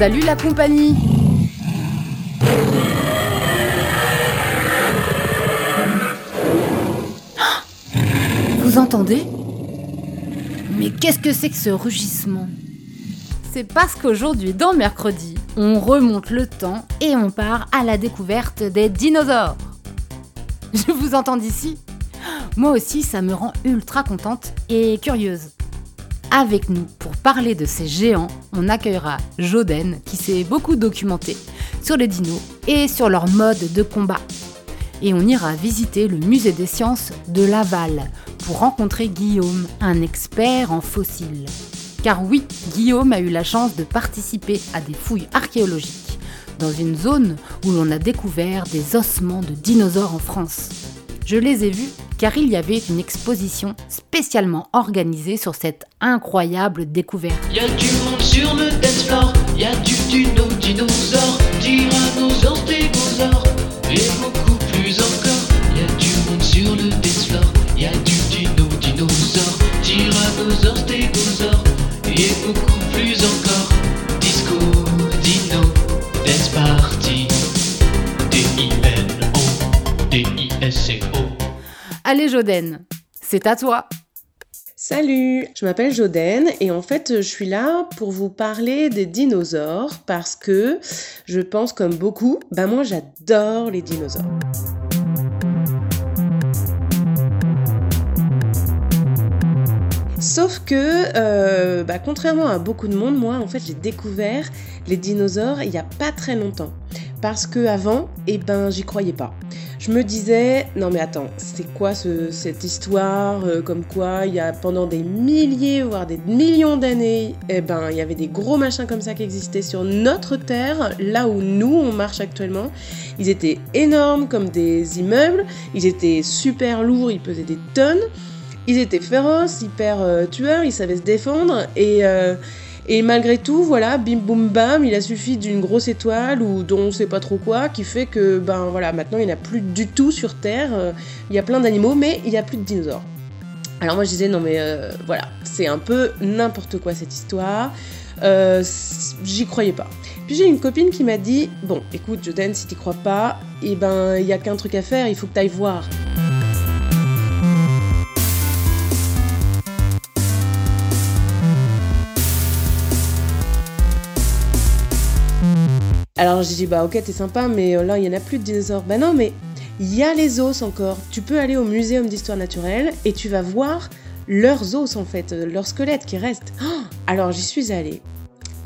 Salut la compagnie Vous entendez? Mais qu'est-ce que c'est que ce rugissement? C'est parce qu'aujourd'hui, dans Mercredi, on remonte le temps et on part à la découverte des dinosaures. Je vous entends d'ici Moi aussi, ça me rend ultra contente et curieuse. Avec nous, pour parler de ces géants, on accueillera Joden, qui s'est beaucoup documenté sur les dinos et sur leur mode de combat. Et on ira visiter le musée des sciences de Laval pour rencontrer Guillaume, un expert en fossiles. Car oui, Guillaume a eu la chance de participer à des fouilles archéologiques dans une zone où l'on a découvert des ossements de dinosaures en France. Je les ai vus car il y avait une exposition spécialement organisée sur cette incroyable découverte. Joden, c'est à toi Salut, je m'appelle Joden et en fait je suis là pour vous parler des dinosaures parce que je pense comme beaucoup, bah moi j'adore les dinosaures. Sauf que, euh, bah, contrairement à beaucoup de monde, moi en fait j'ai découvert les dinosaures il n'y a pas très longtemps. Parce que avant, eh ben j'y croyais pas. Je me disais, non mais attends, c'est quoi ce- cette histoire euh, comme quoi il y a pendant des milliers, voire des millions d'années, eh ben il y avait des gros machins comme ça qui existaient sur notre Terre, là où nous on marche actuellement. Ils étaient énormes comme des immeubles, ils étaient super lourds, ils pesaient des tonnes. Ils étaient féroces, hyper euh, tueurs, ils savaient se défendre et, euh, et malgré tout, voilà, bim boum bam, il a suffi d'une grosse étoile ou dont on sait pas trop quoi qui fait que ben voilà, maintenant il n'y a plus du tout sur Terre. Euh, Il y a plein d'animaux, mais il n'y a plus de dinosaures. Alors moi je disais non mais voilà, c'est un peu n'importe quoi cette histoire. J'y croyais pas. Puis j'ai une copine qui m'a dit bon, écoute Joden, si t'y crois pas, et ben il y a qu'un truc à faire, il faut que t'ailles voir. Alors j'ai dit bah ok t'es sympa mais euh, là il y en a plus de dinosaures. Bah non mais il y a les os encore. Tu peux aller au muséum d'histoire naturelle et tu vas voir leurs os en fait, euh, leurs squelettes qui restent. Oh Alors j'y suis allée.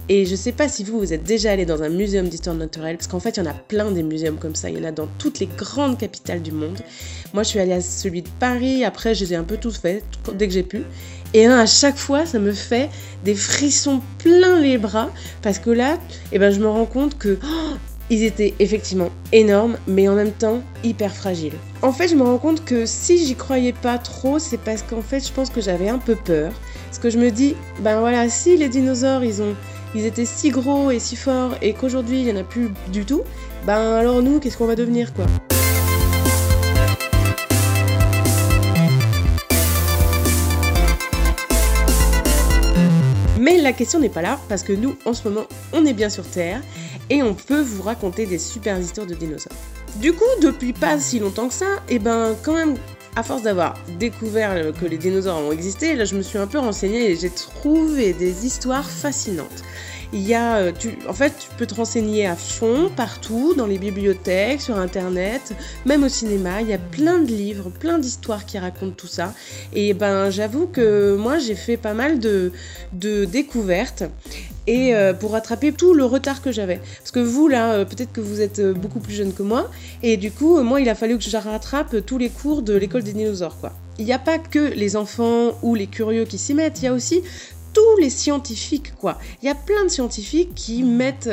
Et je sais pas si vous, vous êtes déjà allé dans un muséum d'histoire naturelle, parce qu'en fait, il y en a plein des muséums comme ça. Il y en a dans toutes les grandes capitales du monde. Moi, je suis allée à celui de Paris. Après, je les ai un peu tous faits, dès que j'ai pu. Et là, à chaque fois, ça me fait des frissons plein les bras, parce que là, eh ben, je me rends compte que oh, ils étaient effectivement énormes, mais en même temps hyper fragiles. En fait, je me rends compte que si j'y croyais pas trop, c'est parce qu'en fait, je pense que j'avais un peu peur. Parce que je me dis, ben voilà, si les dinosaures, ils ont, ils étaient si gros et si forts, et qu'aujourd'hui, il y en a plus du tout, ben alors nous, qu'est-ce qu'on va devenir, quoi? Mais la question n'est pas là, parce que nous, en ce moment, on est bien sur Terre, et on peut vous raconter des super histoires de dinosaures. Du coup, depuis pas si longtemps que ça, et ben quand même, à force d'avoir découvert que les dinosaures ont existé, là je me suis un peu renseignée et j'ai trouvé des histoires fascinantes. Euh, en fait, tu peux te renseigner à fond, partout, dans les bibliothèques, sur internet, même au cinéma. Il y a plein de livres, plein d'histoires qui racontent tout ça. Et ben, j'avoue que moi, j'ai fait pas mal de, découvertes et euh, pour rattraper tout le retard que j'avais. Parce que vous, là, euh, peut-être que vous êtes beaucoup plus jeune que moi, et du coup, moi, il a fallu que je rattrape tous les cours de l'école des dinosaures, quoi. il n'y a pas que les enfants ou les curieux qui s'y mettent, il y a aussi tous les scientifiques, quoi. Il y a plein de scientifiques qui mettent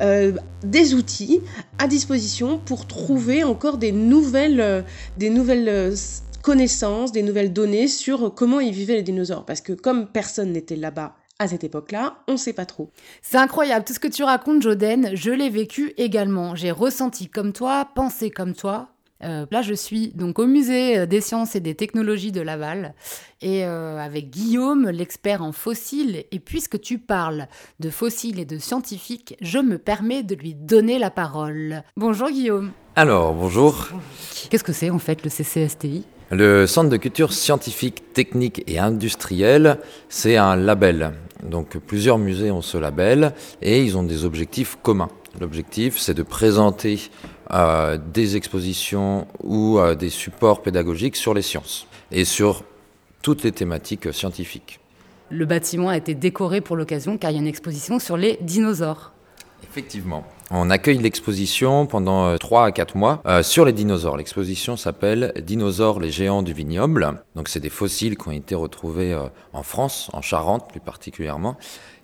euh, des outils à disposition pour trouver encore des nouvelles, euh, des nouvelles euh, connaissances, des nouvelles données sur comment ils vivaient les dinosaures. Parce que comme personne n'était là-bas à cette époque-là, on ne sait pas trop. C'est incroyable, tout ce que tu racontes, Joden, je l'ai vécu également. J'ai ressenti comme toi, pensé comme toi. Euh, là, je suis donc au musée des sciences et des technologies de Laval et euh, avec Guillaume, l'expert en fossiles. Et puisque tu parles de fossiles et de scientifiques, je me permets de lui donner la parole. Bonjour Guillaume. Alors, bonjour. Qu'est-ce que c'est en fait le CCSTI Le Centre de culture scientifique, technique et industrielle, c'est un label. Donc plusieurs musées ont ce label et ils ont des objectifs communs. L'objectif, c'est de présenter euh, des expositions ou euh, des supports pédagogiques sur les sciences et sur toutes les thématiques scientifiques. Le bâtiment a été décoré pour l'occasion car il y a une exposition sur les dinosaures. Effectivement. On accueille l'exposition pendant 3 à 4 mois euh, sur les dinosaures. L'exposition s'appelle Dinosaures les géants du vignoble. Donc c'est des fossiles qui ont été retrouvés euh, en France, en Charente plus particulièrement.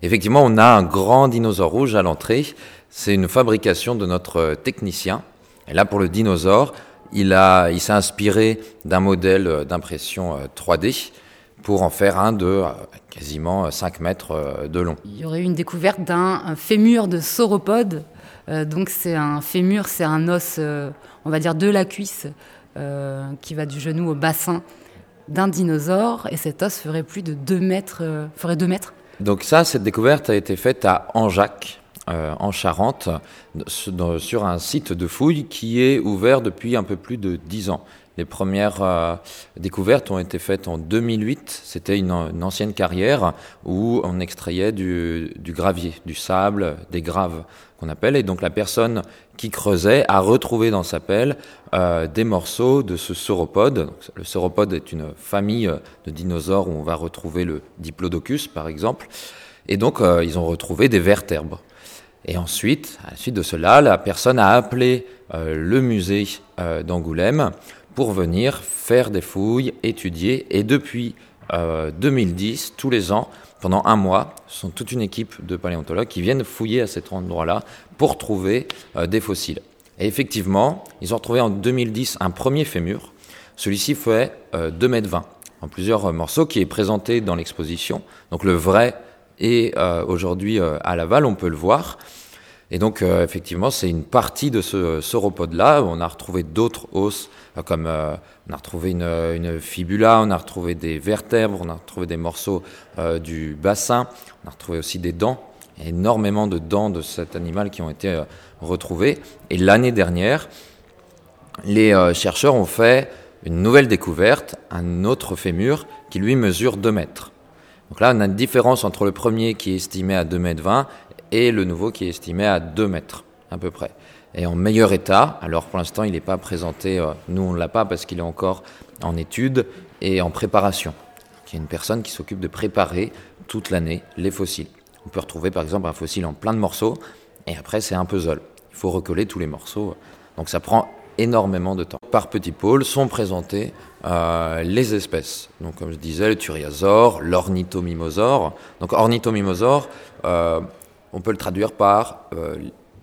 Effectivement, on a un grand dinosaure rouge à l'entrée. C'est une fabrication de notre euh, technicien. Et là, pour le dinosaure, il, a, il s'est inspiré d'un modèle euh, d'impression euh, 3D pour en faire un de euh, quasiment 5 mètres euh, de long. Il y aurait eu une découverte d'un un fémur de sauropode. Euh, donc c'est un fémur, c'est un os, euh, on va dire de la cuisse, euh, qui va du genou au bassin d'un dinosaure. Et cet os ferait plus de 2 mètres. euh, ferait 2 mètres. Donc ça, cette découverte a été faite à Anjac, euh, en Charente, sur un site de fouilles qui est ouvert depuis un peu plus de 10 ans. Les premières euh, découvertes ont été faites en 2008. C'était une, ancienne carrière où on extrayait du, gravier, du sable, des graves qu'on appelle. Et donc la personne qui creusait a retrouvé dans sa pelle euh, des morceaux de ce sauropode. Le sauropode est une famille euh, de dinosaures où on va retrouver le diplodocus, par exemple. Et donc ils ont retrouvé des vertèbres. Et ensuite, à la suite de cela, la personne a appelé euh, le musée euh, d'Angoulême pour venir faire des fouilles, étudier. Et depuis euh, 2010, tous les ans, pendant un mois, ce sont toute une équipe de paléontologues qui viennent fouiller à cet endroit-là pour trouver euh, des fossiles. Et effectivement, ils ont retrouvé en 2010 un premier fémur. Celui-ci fait euh, 2,20 mètres en plusieurs euh, morceaux qui est présenté dans l'exposition. Donc le vrai est euh, aujourd'hui euh, à Laval, on peut le voir. Et donc, euh, effectivement, c'est une partie de ce sauropode-là. On a retrouvé d'autres os, comme on a retrouvé une, fibula, on a retrouvé des vertèbres, on a retrouvé des morceaux du bassin, on a retrouvé aussi des dents. Énormément de dents de cet animal qui ont été retrouvées. Et l'année dernière, les chercheurs ont fait une nouvelle découverte, un autre fémur qui lui mesure 2 mètres. Donc là, on a une différence entre le premier qui est estimé à 2 mètres 20 et le nouveau qui est estimé à 2 mètres à peu près. Et en meilleur état, alors pour l'instant il n'est pas présenté, euh, nous on ne l'a pas parce qu'il est encore en étude et en préparation. Il y a une personne qui s'occupe de préparer toute l'année les fossiles. On peut retrouver par exemple un fossile en plein de morceaux et après c'est un puzzle. Il faut recoller tous les morceaux. Donc ça prend énormément de temps. Par petits pôles sont présentées euh, les espèces. Donc comme je disais, le turiasaure, l'ornithomimosaure. Donc ornithomimosaure, euh, on peut le traduire par euh,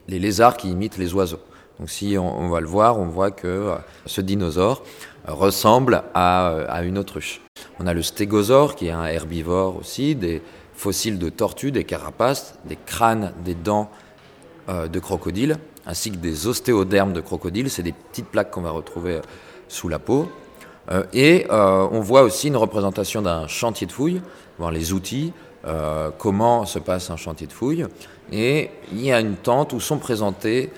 les lézards qui imitent les oiseaux. Donc si on, on va le voir, on voit que ce dinosaure ressemble à, à une autruche. On a le stégosaure qui est un herbivore aussi, des fossiles de tortues, des carapaces, des crânes, des dents de crocodile, ainsi que des ostéodermes de crocodile. C'est des petites plaques qu'on va retrouver euh, sous la peau. Euh, et euh, on voit aussi une représentation d'un chantier de fouilles, voir les outils, comment se passe un chantier de fouilles. Et il y a une tente où sont présentés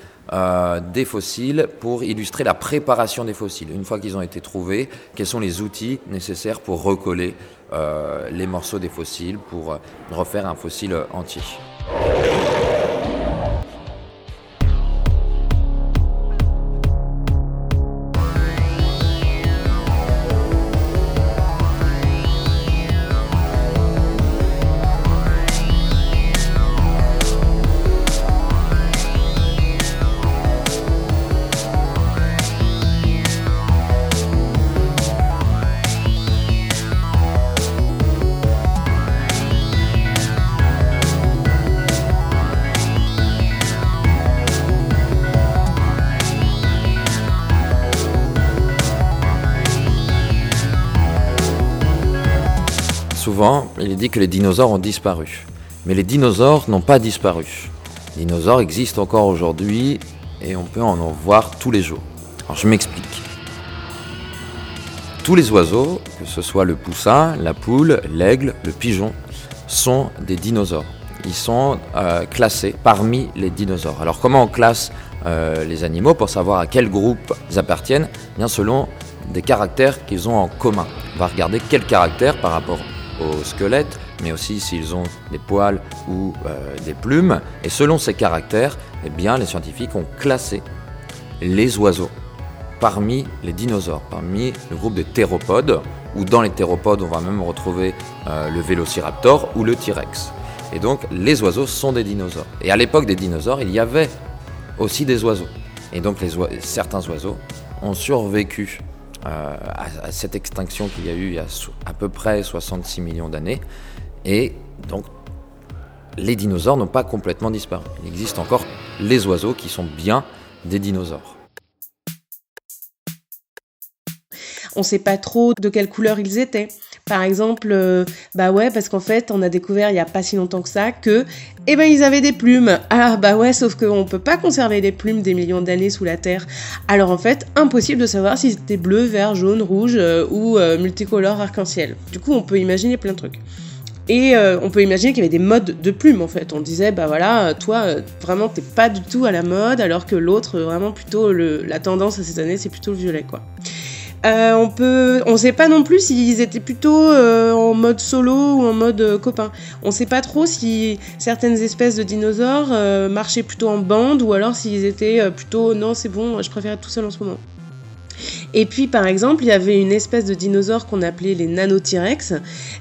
des fossiles pour illustrer la préparation des fossiles. Une fois qu'ils ont été trouvés, quels sont les outils nécessaires pour recoller les morceaux des fossiles, pour refaire un fossile entier. Il est dit que les dinosaures ont disparu. Mais les dinosaures n'ont pas disparu. Les dinosaures existent encore aujourd'hui et on peut en voir tous les jours. Alors je m'explique. Tous les oiseaux, que ce soit le poussin, la poule, l'aigle, le pigeon, sont des dinosaures. Ils sont euh, classés parmi les dinosaures. Alors comment on classe euh, les animaux pour savoir à quel groupe ils appartiennent? Eh Bien selon des caractères qu'ils ont en commun. On va regarder quels caractères par rapport au squelette, mais aussi s'ils ont des poils ou euh, des plumes. Et selon ces caractères, eh bien, les scientifiques ont classé les oiseaux parmi les dinosaures, parmi le groupe des théropodes, ou dans les théropodes, on va même retrouver euh, le vélociraptor ou le T-rex. Et donc, les oiseaux sont des dinosaures. Et à l'époque des dinosaures, il y avait aussi des oiseaux. Et donc, certains oiseaux ont survécu euh, à, cette extinction qu'il y a eu il y a à peu près 66 millions d'années. Et donc, les dinosaures n'ont pas complètement disparu. Il existe encore les oiseaux qui sont bien des dinosaures. On ne sait pas trop de quelle couleur ils étaient. Par exemple, euh, bah ouais, parce qu'en fait, on a découvert il n'y a pas si longtemps que ça que, eh ben, ils avaient des plumes. Ah bah ouais, sauf qu'on peut pas conserver des plumes des millions d'années sous la terre. Alors en fait, impossible de savoir si c'était bleu, vert, jaune, rouge euh, ou euh, multicolore arc-en-ciel. Du coup, on peut imaginer plein de trucs. Et on peut imaginer qu'il y avait des modes de plumes en fait. On disait, bah voilà, toi, vraiment, t'es pas du tout à la mode, alors que l'autre, vraiment, plutôt, la tendance à cette année, c'est plutôt le violet, quoi. Euh, on peut, sait pas non plus s'ils étaient plutôt euh, en mode solo ou en mode euh, copain. On sait pas trop si certaines espèces de dinosaures marchaient plutôt en bande ou alors s'ils étaient plutôt non c'est bon, je préfère être tout seul en ce moment. Et puis par exemple, il y avait une espèce de dinosaure qu'on appelait les nano-T-Rex.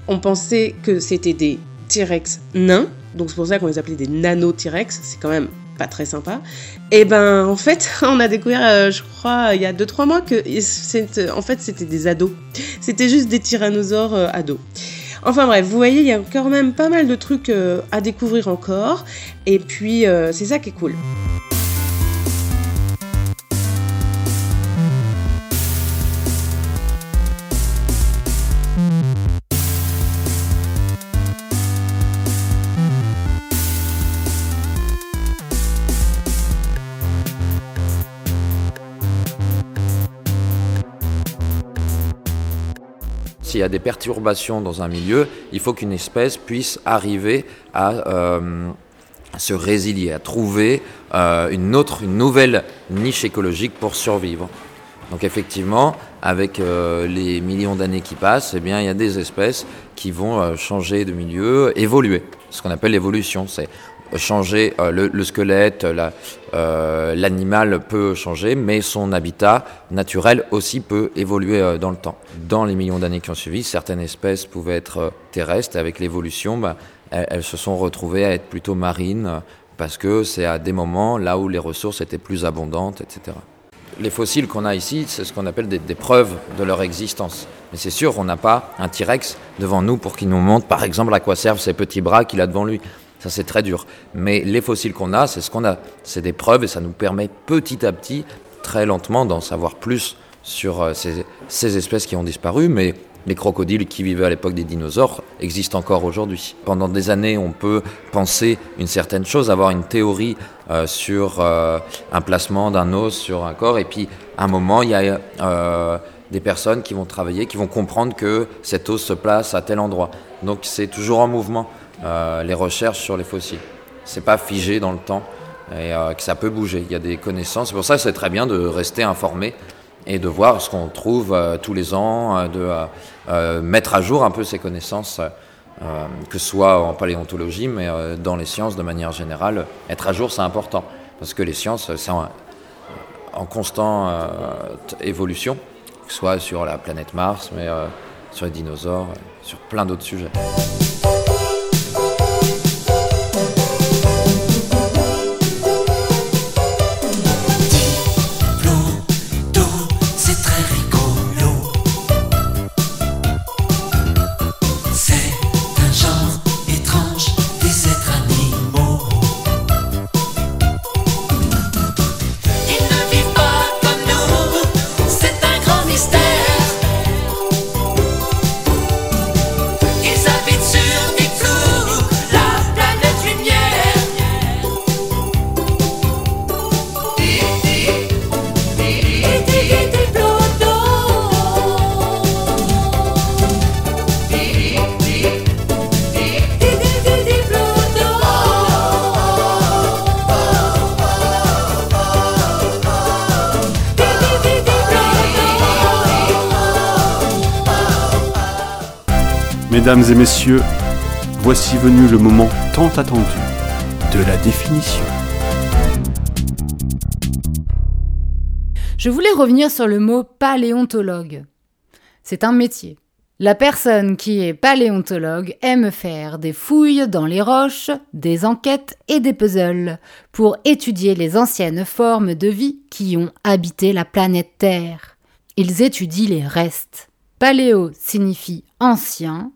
On pensait que c'était des T-Rex nains, donc c'est pour ça qu'on les appelait des nano-T-Rex. C'est quand même pas très sympa. Et ben en fait, on a découvert, euh, je crois, il y a 2-3 mois que en fait c'était des ados. C'était juste des tyrannosaures euh, ados. Enfin bref, vous voyez, il y a quand même pas mal de trucs euh, à découvrir encore. Et puis c'est ça qui est cool. S'il y a des perturbations dans un milieu, il faut qu'une espèce puisse arriver à euh, se résilier, à trouver euh, une autre, une nouvelle niche écologique pour survivre. Donc effectivement, avec euh, les millions d'années qui passent, eh bien, il y a des espèces qui vont changer de milieu, évoluer. Ce qu'on appelle l'évolution, c'est changer euh, le, squelette, euh, l'animal peut changer, mais son habitat naturel aussi peut évoluer euh, dans le temps. Dans les millions d'années qui ont suivi, certaines espèces pouvaient être terrestres, avec l'évolution, bah, elles, se sont retrouvées à être plutôt marines, parce que c'est à des moments là où les ressources étaient plus abondantes, etc. Les fossiles qu'on a ici, c'est ce qu'on appelle des, des, preuves de leur existence. Mais c'est sûr, on n'a pas un T-Rex devant nous pour qu'il nous montre, par exemple, à quoi servent ces petits bras qu'il a devant lui. Ça, c'est très dur. Mais les fossiles qu'on a, c'est ce qu'on a. C'est des preuves et ça nous permet petit à petit, très lentement, d'en savoir plus sur euh, ces, espèces qui ont disparu. Mais les crocodiles qui vivaient à l'époque des dinosaures existent encore aujourd'hui. Pendant des années, on peut penser une certaine chose, avoir une théorie euh, sur euh, un placement d'un os sur un corps, et puis à un moment, il y a des personnes qui vont travailler, qui vont comprendre que cet os se place à tel endroit. Donc c'est toujours en mouvement. Euh, les recherches sur les fossiles. C'est pas figé dans le temps et euh, que ça peut bouger. Il y a des connaissances. C'est pour ça que c'est très bien de rester informé et de voir ce qu'on trouve euh, tous les ans, de mettre à jour un peu ces connaissances, que ce soit en paléontologie, mais dans les sciences de manière générale. Être à jour, c'est important parce que les sciences, c'est en, en constante évolution, que ce soit sur la planète Mars, mais sur les dinosaures, sur plein d'autres sujets. Mesdames et messieurs, voici venu le moment tant attendu de la définition. Je voulais revenir sur le mot paléontologue. C'est un métier. La personne qui est paléontologue aime faire des fouilles dans les roches, des enquêtes et des puzzles pour étudier les anciennes formes de vie qui ont habité la planète Terre. Ils étudient les restes. Paléo signifie ancien,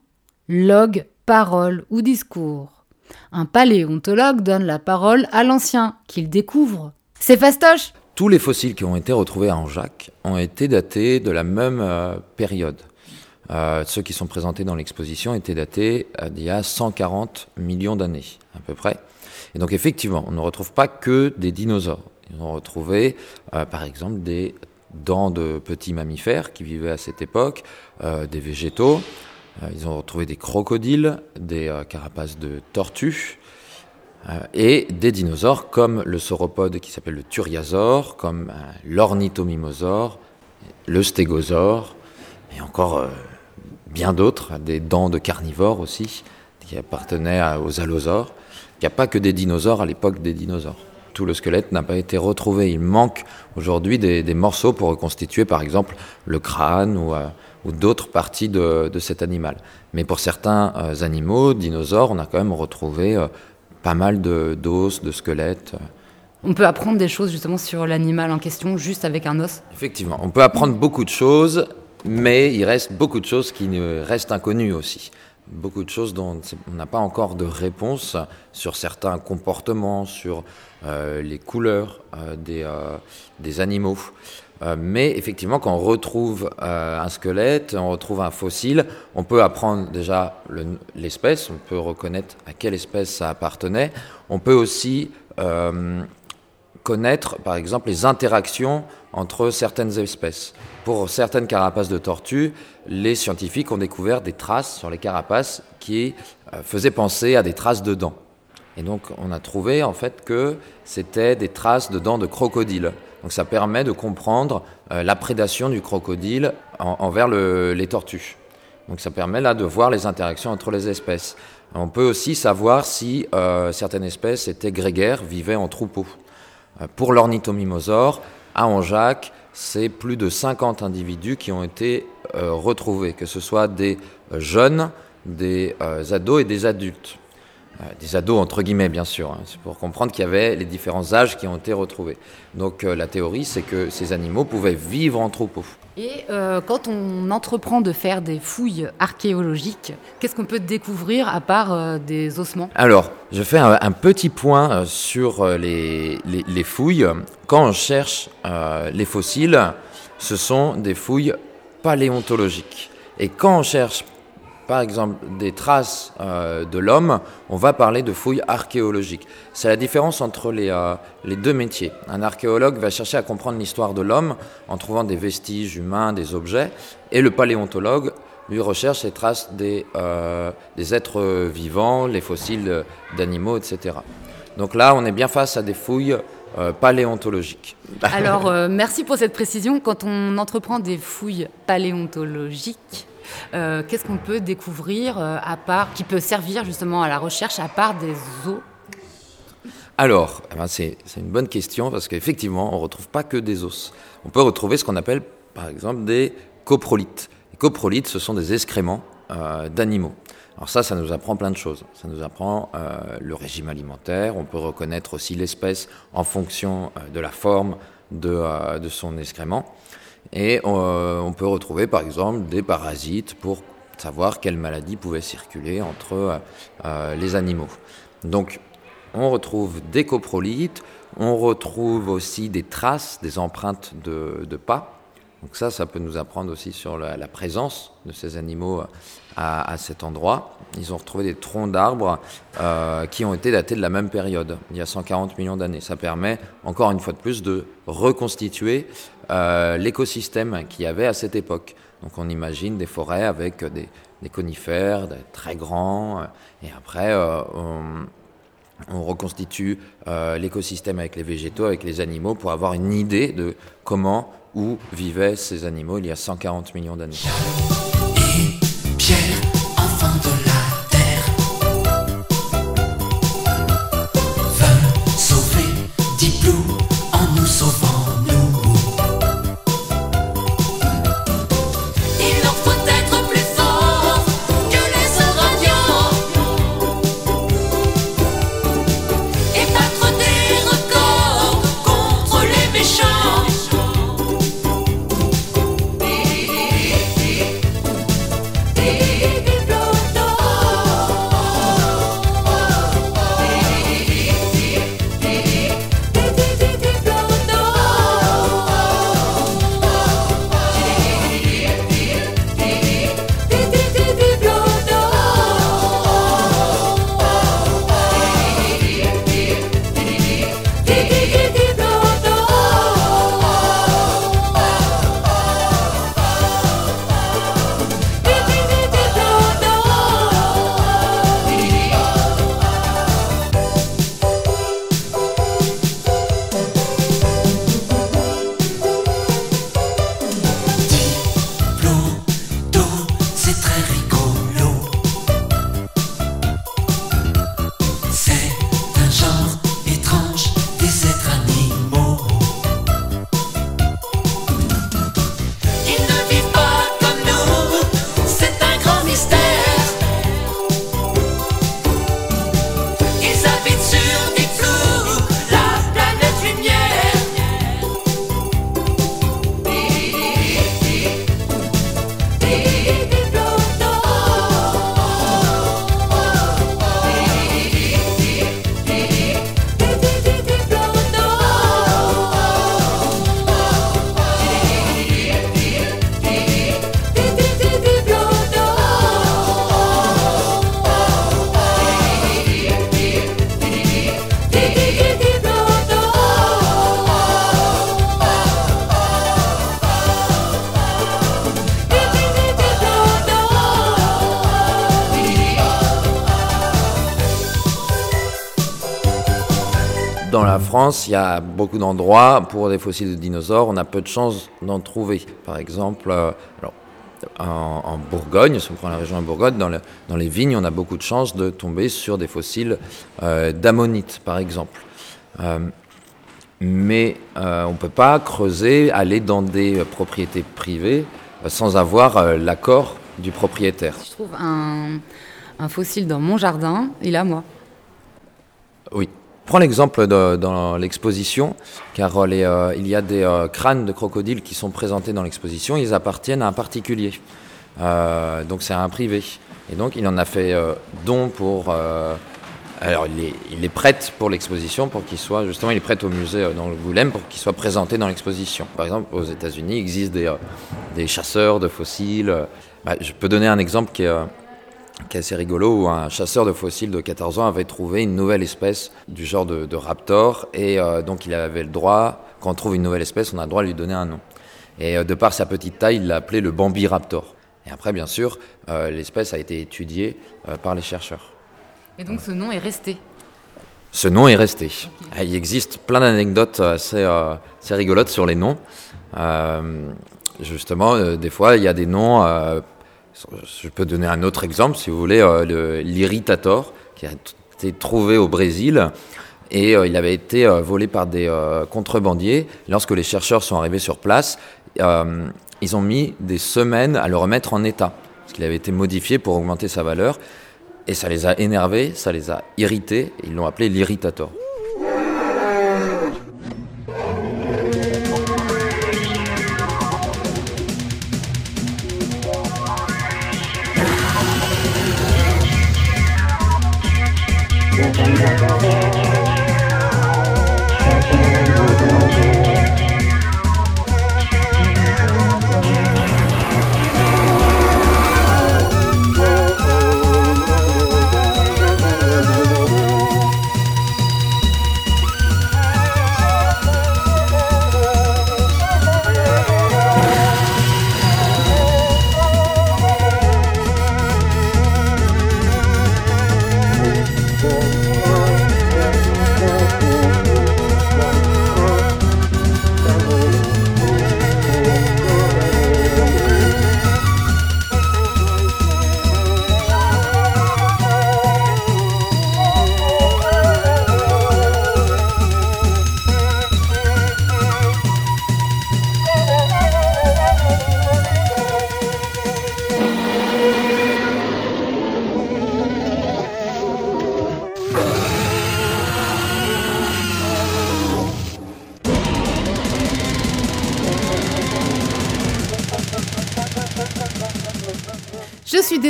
log, parole ou discours. Un paléontologue donne la parole à l'ancien qu'il découvre. C'est fastoche Tous les fossiles qui ont été retrouvés à Anjac ont été datés de la même euh, période. Euh, ceux qui sont présentés dans l'exposition étaient datés euh, d'il y a 140 millions d'années, à peu près. Et donc, effectivement, on ne retrouve pas que des dinosaures. Ils ont retrouvé, par exemple, des dents de petits mammifères qui vivaient à cette époque, des végétaux. Euh, ils ont retrouvé des crocodiles, des euh, carapaces de tortues. euh, et des dinosaures comme le sauropode qui s'appelle le turiasaure, comme l'ornithomimosaure, le stégosaure, et encore bien d'autres, des dents de carnivores aussi, qui appartenaient aux allosaures. Il n'y a pas que des dinosaures à l'époque des dinosaures. Tout le squelette n'a pas été retrouvé. Il manque aujourd'hui des, des morceaux pour reconstituer par exemple le crâne ou, ou d'autres parties de, de cet animal. Mais pour certains euh, animaux, dinosaures, on a quand même retrouvé euh, pas mal de- d'os, de, squelettes. On peut apprendre des choses justement sur l'animal en question juste avec un os? Effectivement, on peut apprendre beaucoup de choses, mais il reste beaucoup de choses qui restent inconnues aussi. Beaucoup de choses dont on n'a pas encore de réponse sur certains comportements, sur euh, les couleurs euh, des, euh, des animaux. Euh, mais effectivement, quand on retrouve euh, un squelette, on retrouve un fossile, on peut apprendre déjà le- l'espèce, on peut reconnaître à quelle espèce ça appartenait. On peut aussi euh, connaître, par exemple, les interactions entre certaines espèces. Pour certaines carapaces de tortues, les scientifiques ont découvert des traces sur les carapaces qui faisaient penser à des traces de dents. Et donc, on a trouvé en fait que c'était des traces de dents de crocodile. Donc, ça permet de comprendre euh, la prédation du crocodile en- envers le- les tortues. Donc, ça permet là de voir les interactions entre les espèces. On peut aussi savoir si euh, certaines espèces étaient grégaires, vivaient en troupeau. Euh, Pour l'ornithomimosaure, à Anjac, c'est plus de 50 individus qui ont été retrouvés, que ce soit des jeunes, des ados et des adultes. Euh, des ados entre guillemets, bien sûr. hein. C'est pour comprendre qu'il y avait les différents âges qui ont été retrouvés. Donc euh, la théorie, c'est que ces animaux pouvaient vivre en troupeau. Et euh, quand on entreprend de faire des fouilles archéologiques, qu'est-ce qu'on peut découvrir à part euh, des ossements? Alors, je fais un, un petit point sur les, les- les fouilles. Quand on cherche les fossiles, ce sont des fouilles paléontologiques. Et quand on cherche, par exemple, des traces euh, de l'homme, on va parler de fouilles archéologiques. C'est la différence entre les, euh, les deux métiers. Un archéologue va chercher à comprendre l'histoire de l'homme en trouvant des vestiges humains, des objets, et le paléontologue lui recherche les traces des, euh, des êtres vivants, les fossiles d'animaux, etc. Donc là, on est bien face à des fouilles euh, paléontologiques. Alors, merci pour cette précision. Quand on entreprend des fouilles paléontologiques, euh, qu'est-ce qu'on peut découvrir euh, à part, qui peut servir justement à la recherche à part des os Alors, eh ben, c'est une bonne question parce qu'effectivement, on ne retrouve pas que des os. On peut retrouver ce qu'on appelle, par exemple, des coprolites. Les coprolites, ce sont des excréments euh, d'animaux. Alors ça, ça nous apprend plein de choses. Ça nous apprend le régime alimentaire. On peut reconnaître aussi l'espèce en fonction de la forme de son excrément. Et euh, on peut retrouver, par exemple, des parasites pour savoir quelles maladies pouvaient circuler entre euh, euh, les animaux. Donc, on retrouve des coprolites, on retrouve aussi des traces, des empreintes de, de pas. Donc ça, ça peut nous apprendre aussi sur la, présence de ces animaux à, cet endroit. Ils ont retrouvé des troncs d'arbres euh, qui ont été datés de la même période, il y a 140 millions d'années. Ça permet, encore une fois de plus, de reconstituer euh, l'écosystème qu'il y avait à cette époque. Donc on imagine des forêts avec des, conifères très grands, et après euh, on, on reconstitue euh, l'écosystème avec les végétaux, avec les animaux, pour avoir une idée de comment, où vivaient ces animaux il y a 140 millions d'années. France, il y a beaucoup d'endroits pour des fossiles de dinosaures, on a peu de chances d'en trouver. Par exemple, euh, alors, en, en Bourgogne, si on prend la région de Bourgogne, dans, le- dans les vignes, on a beaucoup de chances de tomber sur des fossiles euh, d'ammonites, par exemple. Euh, mais euh, on ne peut pas creuser, aller dans des propriétés privées sans avoir l'accord du propriétaire. Si je trouve un, un fossile dans mon jardin, il est à moi. Oui. Prends l'exemple dans l'exposition, car euh, les, euh, il y a des euh, crânes de crocodiles qui sont présentés dans l'exposition, ils appartiennent à un particulier. Euh, donc c'est un privé. Et donc il en a fait euh, don pour... euh, alors il les, il les prête pour l'exposition, pour qu'il soit... Justement, il les prête au musée euh, dans le Goulême pour qu'il soit présenté dans l'exposition. Par exemple, aux États-Unis, il existe des, des chasseurs de fossiles. bah, je peux donner un exemple qui est... qui est assez rigolo, où un chasseur de fossiles de 14 ans avait trouvé une nouvelle espèce du genre de, de raptor, et euh, donc il avait le droit, quand on trouve une nouvelle espèce, on a le droit de lui donner un nom. Et euh, de par sa petite taille, il l'a appelé le Bambi raptor. Et après, bien sûr, euh, l'espèce a été étudiée par les chercheurs. Et donc ce nom est resté. Ce nom est resté. Euh, Il existe plein d'anecdotes assez, assez rigolotes sur les noms. Justement, des fois, il y a des noms. Je peux donner un autre exemple, si vous voulez, euh, l'irritator, qui a été trouvé au Brésil. Et euh, il avait été euh, volé par des contrebandiers. Lorsque les chercheurs sont arrivés sur place, ils ont mis des semaines à le remettre en état, parce qu'il avait été modifié pour augmenter sa valeur. Et ça les a énervés, ça les a irrités, et ils l'ont appelé l'irritator.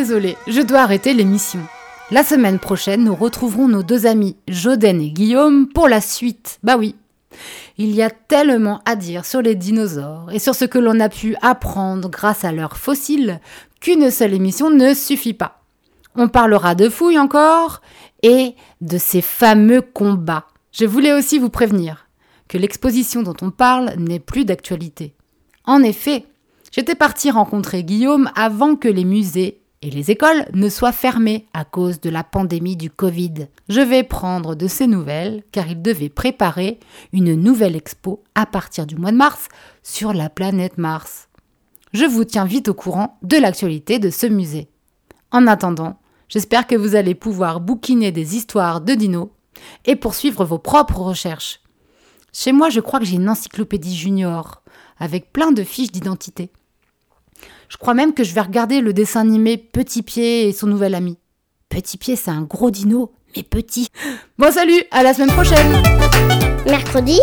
Désolée, je dois arrêter l'émission. La semaine prochaine, nous retrouverons nos deux amis Joden et Guillaume pour la suite. Bah oui. Il y a tellement à dire sur les dinosaures et sur ce que l'on a pu apprendre grâce à leurs fossiles qu'une seule émission ne suffit pas. On parlera de fouilles encore et de ces fameux combats. Je voulais aussi vous prévenir que l'exposition dont on parle n'est plus d'actualité. En effet, j'étais partie rencontrer Guillaume avant que les musées et les écoles ne soient fermés à cause de la pandémie du Covid. Je vais prendre de ses nouvelles car il devait préparer une nouvelle expo à partir du mois de mars sur la planète Mars. Je vous tiens vite au courant de l'actualité de ce musée. En attendant, j'espère que vous allez pouvoir bouquiner des histoires de dinos et poursuivre vos propres recherches. Chez moi, je crois que j'ai une encyclopédie junior avec plein de fiches d'identité. Je crois même que je vais regarder le dessin animé Petit Pied et son nouvel ami. Petit Pied, c'est un gros dino, mais petit. Bon salut, à la semaine prochaine. Mercredi.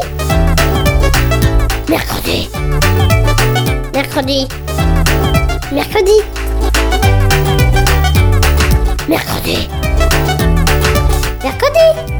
Mercredi. Mercredi. Mercredi. Mercredi. Mercredi